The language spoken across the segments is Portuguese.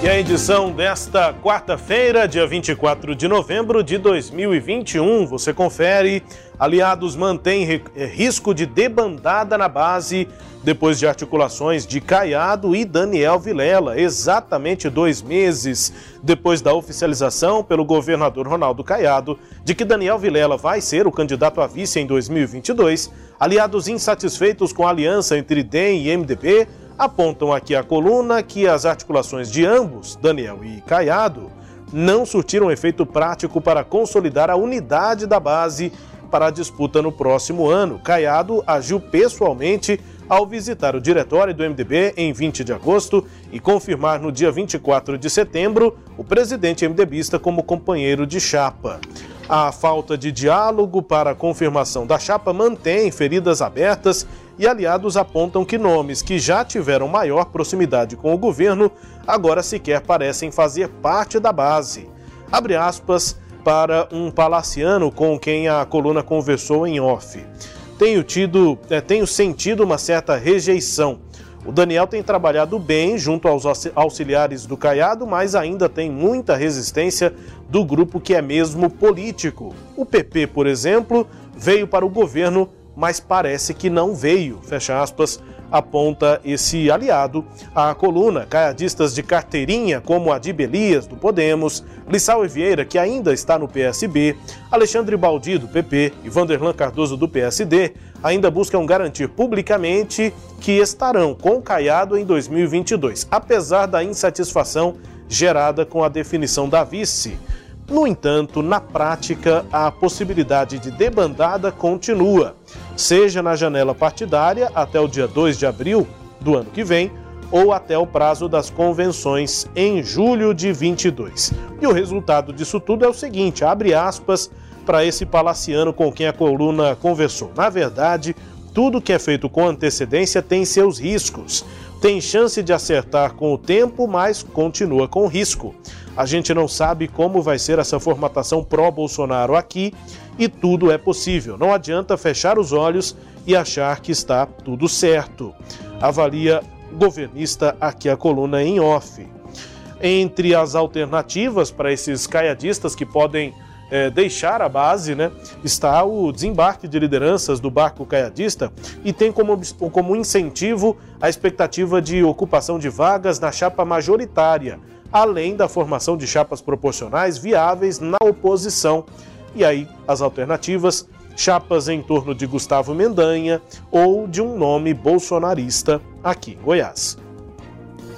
E a edição desta quarta-feira, dia 24 de novembro de 2021, você confere. Aliados mantêm eh, risco de debandada na base depois de articulações de Caiado e Daniel Vilela, exatamente dois meses depois da oficialização pelo governador Ronaldo Caiado de que Daniel Vilela vai ser o candidato a vice em 2022. Aliados insatisfeitos com a aliança entre DEM e MDB apontam aqui a coluna que as articulações de ambos, Daniel e Caiado, não surtiram efeito prático para consolidar a unidade da base para a disputa no próximo ano. Caiado agiu pessoalmente ao visitar o diretório do MDB em 20 de agosto e confirmar no dia 24 de setembro o presidente MDBista como companheiro de chapa. A falta de diálogo para a confirmação da chapa mantém feridas abertas e aliados apontam que nomes que já tiveram maior proximidade com o governo agora sequer parecem fazer parte da base. Abre aspas para um palaciano com quem a coluna conversou em off. Tenho tido, é, tenho sentido uma certa rejeição. O Daniel tem trabalhado bem junto aos auxiliares do Caiado, mas ainda tem muita resistência do grupo que é mesmo político. O PP, por exemplo, veio para o governo mas parece que não veio, fecha aspas, aponta esse aliado. A coluna, caiadistas de carteirinha, como a de Belias, do Podemos, Lissau Vieira, que ainda está no PSB, Alexandre Baldi, do PP, e Vanderlan Cardoso, do PSD, ainda buscam garantir publicamente que estarão com Caiado em 2022, apesar da insatisfação gerada com a definição da vice. No entanto, na prática, a possibilidade de debandada continua, seja na janela partidária até o dia 2 de abril do ano que vem ou até o prazo das convenções em julho de 22. E o resultado disso tudo é o seguinte, abre aspas para esse palaciano com quem a coluna conversou. Na verdade, tudo que é feito com antecedência tem seus riscos. Tem chance de acertar com o tempo, mas continua com risco. A gente não sabe como vai ser essa formatação pró-Bolsonaro aqui e tudo é possível. Não adianta fechar os olhos e achar que está tudo certo. Avalia governista aqui a coluna em off. Entre as alternativas para esses caiadistas que podem é, deixar a base, né, está o desembarque de lideranças do barco caiadista e tem como, como incentivo a expectativa de ocupação de vagas na chapa majoritária além da formação de chapas proporcionais viáveis na oposição. E aí, as alternativas: chapas em torno de Gustavo Mendanha ou de um nome bolsonarista aqui em Goiás.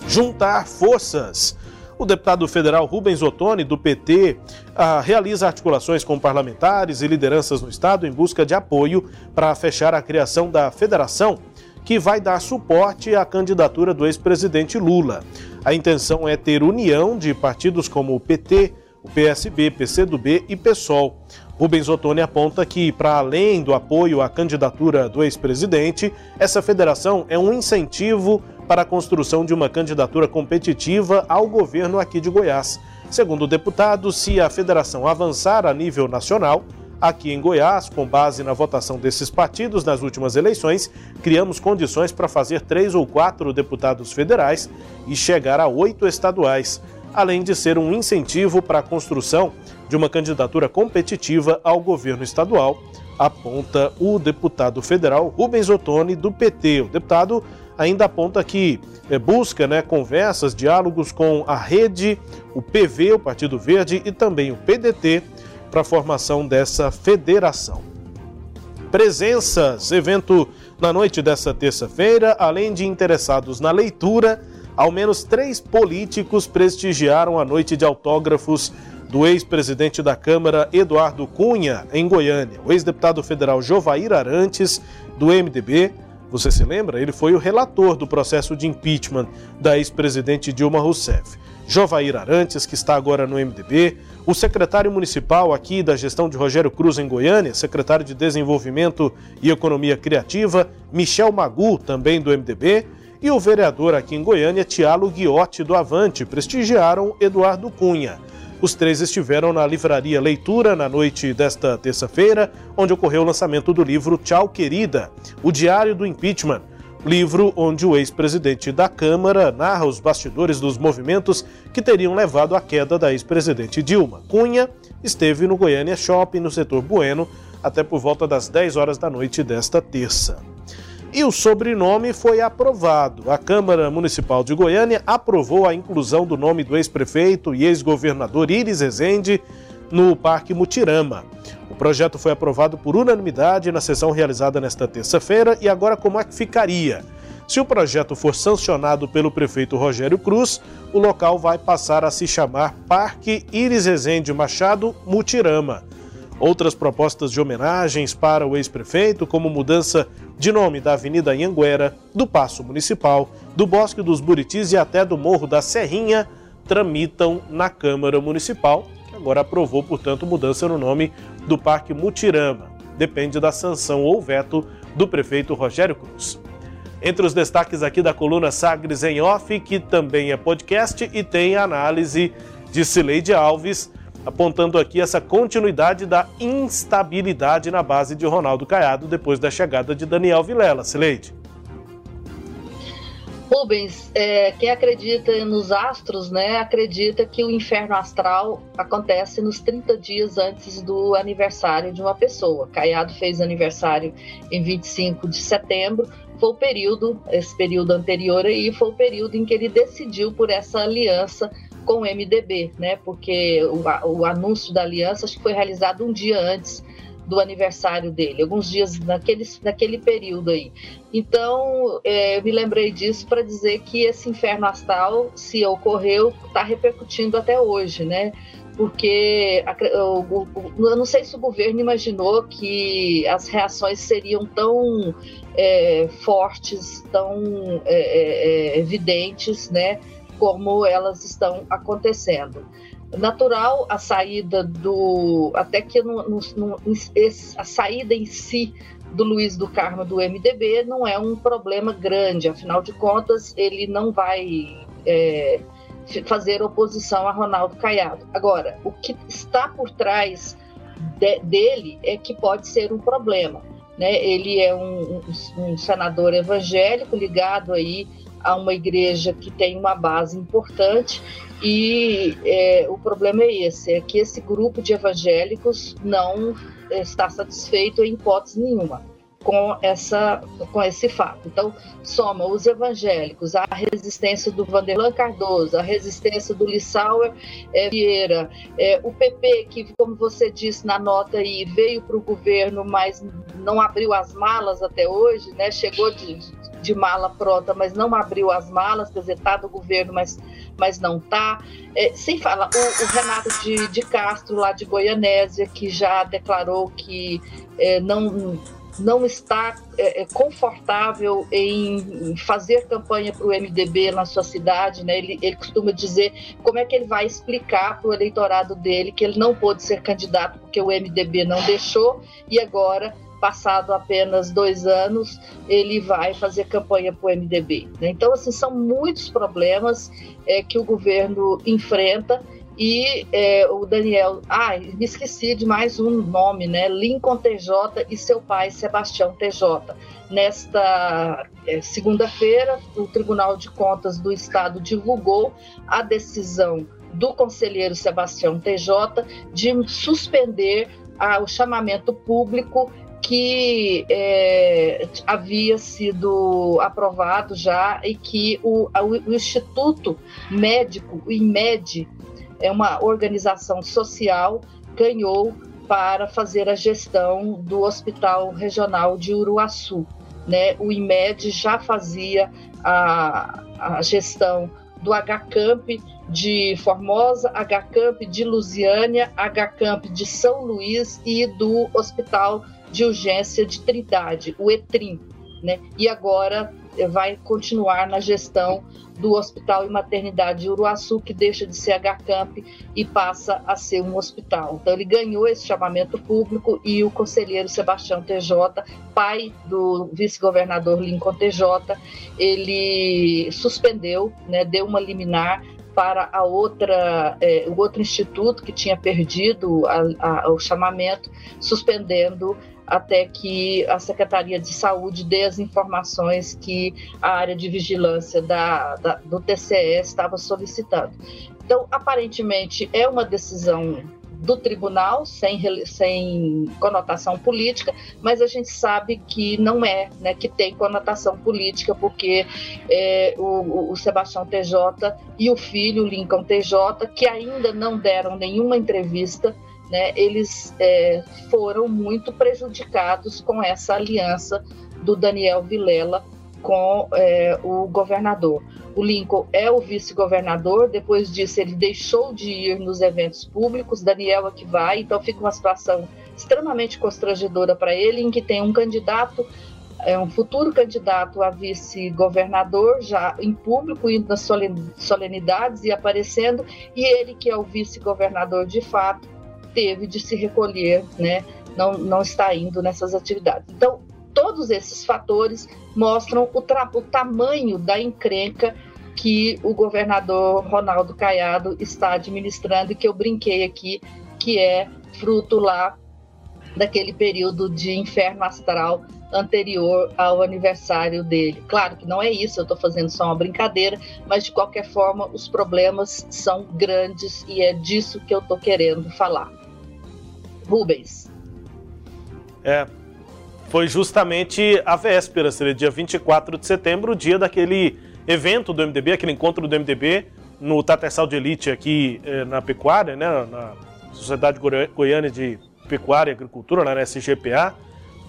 Juntar forças. O deputado federal Rubens Ottoni, do PT, ah, realiza articulações com parlamentares e lideranças no Estado em busca de apoio para fechar a criação da federação que vai dar suporte à candidatura do ex-presidente Lula. A intenção é ter união de partidos como o PT, o PSB, PCdoB e PSOL. Rubens Ottoni aponta que, para além do apoio à candidatura do ex-presidente, essa federação é um incentivo para a construção de uma candidatura competitiva ao governo aqui de Goiás. Segundo o deputado, se a federação avançar a nível nacional, Aqui em Goiás, com base na votação desses partidos nas últimas eleições, criamos condições para fazer três ou quatro deputados federais e chegar a oito estaduais, além de ser um incentivo para a construção de uma candidatura competitiva ao governo estadual, aponta o deputado federal Rubens Ottoni, do PT. O deputado ainda aponta que é, busca né, conversas, diálogos com a rede, o PV, o Partido Verde e também o PDT para a formação dessa federação. Presenças, evento na noite dessa terça-feira, além de interessados na leitura, ao menos três políticos prestigiaram a noite de autógrafos do ex-presidente da Câmara, Eduardo Cunha, em Goiânia. O ex-deputado federal Jovair Arantes, do MDB, você se lembra? Ele foi o relator do processo de impeachment da ex-presidente Dilma Rousseff. Jovair Arantes, que está agora no MDB, o secretário municipal aqui da gestão de Rogério Cruz em Goiânia, secretário de Desenvolvimento e Economia Criativa, Michel Magu, também do MDB, e o vereador aqui em Goiânia, Tiago Guiotti do Avante, prestigiaram Eduardo Cunha. Os três estiveram na livraria Leitura na noite desta terça-feira, onde ocorreu o lançamento do livro Tchau Querida, o Diário do Impeachment, livro onde o ex-presidente da Câmara narra os bastidores dos movimentos que teriam levado à queda da ex-presidente Dilma. Cunha esteve no Goiânia Shopping, no setor Bueno, até por volta das 10 horas da noite desta terça. E o sobrenome foi aprovado. A Câmara Municipal de Goiânia aprovou a inclusão do nome do ex-prefeito e ex-governador Iris Rezende no Parque Mutirama. O projeto foi aprovado por unanimidade na sessão realizada nesta terça-feira e agora como é que ficaria? Se o projeto for sancionado pelo prefeito Rogério Cruz, o local vai passar a se chamar Parque Iris Rezende Machado Mutirama. Outras propostas de homenagens para o ex-prefeito, como mudança de nome da Avenida Anhanguera, do Paço Municipal, do Bosque dos Buritis e até do Morro da Serrinha, tramitam na Câmara Municipal agora aprovou, portanto, mudança no nome do Parque Mutirama. Depende da sanção ou veto do prefeito Rogério Cruz. Entre os destaques aqui da coluna Sagres em Off, que também é podcast e tem análise de Cileide Alves, apontando aqui essa continuidade da instabilidade na base de Ronaldo Caiado depois da chegada de Daniel Vilela. Cileide. Rubens, é, quem acredita nos astros, né, acredita que o inferno astral acontece nos 30 dias antes do aniversário de uma pessoa. Caiado fez aniversário em 25 de setembro, foi o período, esse período anterior aí, foi o período em que ele decidiu por essa aliança com o MDB, né, porque o, o anúncio da aliança acho que foi realizado um dia antes do aniversário dele, alguns dias naquele, naquele período aí. Então, é, eu me lembrei disso para dizer que esse inferno astral, se ocorreu, está repercutindo até hoje, né? Porque eu, não sei se o governo imaginou que as reações seriam tão é, fortes, tão é, é, é evidentes, né? Como elas estão acontecendo natural a saída do. Até que no, no, no, a saída em si do Luiz do Carmo do MDB não é um problema grande, afinal de contas, ele não vai é, fazer oposição a Ronaldo Caiado. Agora, o que está por trás de, dele é que pode ser um problema. Né? Ele é um, um, um senador evangélico ligado aí a uma igreja que tem uma base importante e é, o problema é esse, é que esse grupo de evangélicos não está satisfeito em hipótese nenhuma com essa com esse fato. Então, soma os evangélicos, a resistência do Vanderlan Cardoso, a resistência do Lissauer é, Vieira, é, o PP que, como você disse na nota aí, veio para o governo, mas não abriu as malas até hoje, né? Chegou de, de mala pronta, mas não abriu as malas, quer dizer, está do governo, mas, mas não está. É, sem falar, o, o Renato de, de, Castro, lá de Goianésia, que já declarou que não, não está é, é confortável em fazer campanha para o MDB na sua cidade, né? ele, ele costuma dizer como é que ele vai explicar para o eleitorado dele que ele não pôde ser candidato porque o MDB não deixou e agora passado apenas dois anos, ele vai fazer campanha para o MDB. Né? Então, assim, são muitos problemas é, que o governo enfrenta e é, o Daniel, ah, me esqueci de mais um nome, né? Lincoln TJ e seu pai Sebastião TJ. Nesta é, segunda-feira, o Tribunal de Contas do Estado divulgou a decisão do conselheiro Sebastião TJ de suspender o chamamento público que é, havia sido aprovado já e que o, o Instituto Médico, o IMED, é uma organização social, ganhou para fazer a gestão do Hospital Regional de Uruaçu. Né? O IMED já fazia a, a gestão do HCamp de Formosa, HCamp de Lusiânia, HCamp de São Luís e do Hospital de Urgência de Trindade, o ETRIM. Né? E agora vai continuar na gestão do Hospital e Maternidade de Uruaçu, que deixa de ser HCamp e passa a ser um hospital. Então, ele ganhou esse chamamento público e o conselheiro Sebastião TJ, pai do vice-governador Lincoln TJ, ele suspendeu, né, deu uma liminar para a outra, é, o outro instituto que tinha perdido a, a, o chamamento, suspendendo até que a Secretaria de Saúde dê as informações que a área de vigilância da, da, do TCE estava solicitando. Então, aparentemente, é uma decisão do tribunal, sem, sem conotação política, mas a gente sabe que não é, né, que tem conotação política, porque é, o, o Sebastião TJ e o filho, Lincoln TJ, que ainda não deram nenhuma entrevista, né, eles é, foram muito prejudicados com essa aliança do Daniel Vilela com é, o governador. O Lincoln é o vice-governador, depois disso ele deixou de ir nos eventos públicos, Daniel é que vai, então fica uma situação extremamente constrangedora para ele, em que tem um candidato, é um futuro candidato a vice-governador, já em público, indo nas solenidades e aparecendo, e ele que é o vice-governador de fato, teve de se recolher, né? Não, não está indo nessas atividades. Então, todos esses fatores mostram o, o tamanho da encrenca que o governador Ronaldo Caiado está administrando e que eu brinquei aqui, que é fruto lá daquele período de inferno astral anterior ao aniversário dele. Claro que não é isso, eu estou fazendo só uma brincadeira, mas de qualquer forma os problemas são grandes e é disso que eu estou querendo falar. Rubens. É, foi justamente a véspera, seria dia 24 de setembro, o dia daquele evento do MDB, aquele encontro do MDB no Tatersal de Elite aqui eh, na pecuária, né, na Sociedade Goiânia de Pecuária e Agricultura, na SGPA,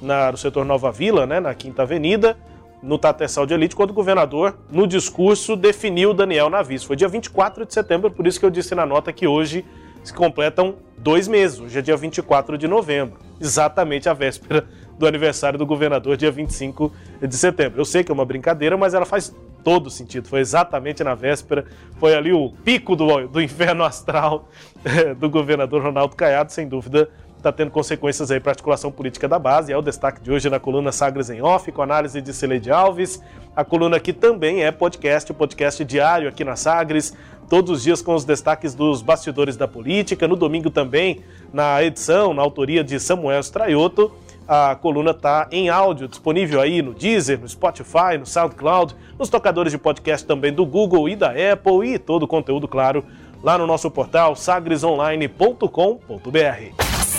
na, no setor Nova Vila, né, na Quinta Avenida, no Tatersal de Elite, quando o governador, no discurso, definiu Daniel Navis. Foi dia 24 de setembro, por isso que eu disse na nota que hoje se completam dois meses. Hoje é dia 24 de novembro, exatamente a véspera do aniversário do governador, dia 25 de setembro. Eu sei que é uma brincadeira, mas ela faz todo sentido. Foi exatamente na véspera, foi ali o pico do, do inferno astral eh, do governador Ronaldo Caiado, sem dúvida. Está tendo consequências aí para a articulação política da base. É o destaque de hoje na coluna Sagres em Off, com análise de Celeide Alves. A coluna aqui também é podcast, podcast diário aqui na Sagres todos os dias com os destaques dos bastidores da política. No domingo também, na edição, na autoria de Samuel Straioto. A coluna está em áudio, disponível aí no Deezer, no Spotify, no SoundCloud, nos tocadores de podcast também do Google e da Apple e todo o conteúdo, claro, lá no nosso portal sagresonline.com.br.